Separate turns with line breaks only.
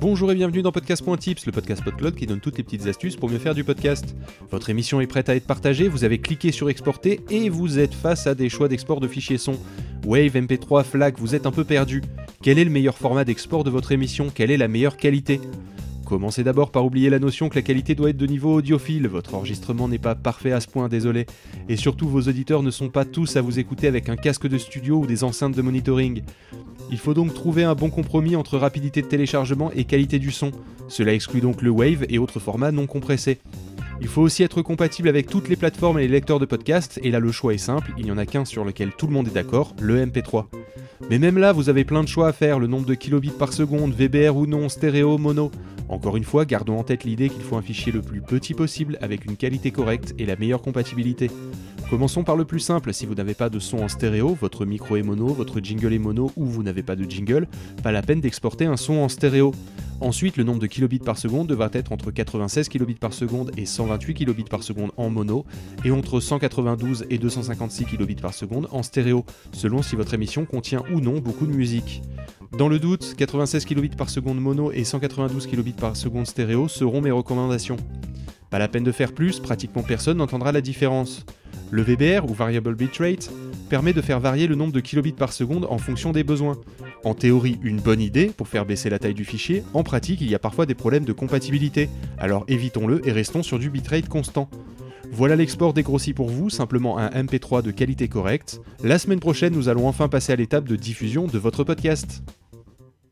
Bonjour et bienvenue dans Podcast.tips, le podcast PodCloud qui donne toutes les petites astuces pour mieux faire du podcast. Votre émission est prête à être partagée, vous avez cliqué sur exporter et vous êtes face à des choix d'export de fichiers son. Wave, MP3, FLAC, vous êtes un peu perdu. Quel est le meilleur format d'export de votre émission? Quelle est la meilleure qualité? Commencez d'abord par oublier la notion que la qualité doit être de niveau audiophile, votre enregistrement n'est pas parfait à ce point, désolé. Et surtout, vos auditeurs ne sont pas tous à vous écouter avec un casque de studio ou des enceintes de monitoring. Il faut donc trouver un bon compromis entre rapidité de téléchargement et qualité du son. Cela exclut donc le Wave et autres formats non compressés. Il faut aussi être compatible avec toutes les plateformes et les lecteurs de podcast, et là le choix est simple, il n'y en a qu'un sur lequel tout le monde est d'accord, le MP3. Mais même là, vous avez plein de choix à faire, le nombre de kilobits par seconde, VBR ou non, stéréo, mono. Encore une fois, gardons en tête l'idée qu'il faut un fichier le plus petit possible avec une qualité correcte et la meilleure compatibilité. Commençons par le plus simple, si vous n'avez pas de son en stéréo, votre micro est mono, votre jingle est mono ou vous n'avez pas de jingle, pas la peine d'exporter un son en stéréo. Ensuite, le nombre de kilobits par seconde devra être entre 96 kilobits par seconde et 128 kilobits par seconde en mono, et entre 192 et 256 kilobits par seconde en stéréo, selon si votre émission contient ou non beaucoup de musique. Dans le doute, 96 kilobits par seconde mono et 192 kilobits par seconde stéréo seront mes recommandations. Pas la peine de faire plus, pratiquement personne n'entendra la différence. Le VBR, ou Variable Bitrate, permet de faire varier le nombre de kilobits par seconde en fonction des besoins. En théorie, une bonne idée pour faire baisser la taille du fichier, en pratique, il y a parfois des problèmes de compatibilité, alors évitons-le et restons sur du bitrate constant. Voilà l'export dégrossi pour vous, simplement un MP3 de qualité correcte. La semaine prochaine, nous allons enfin passer à l'étape de diffusion de votre podcast.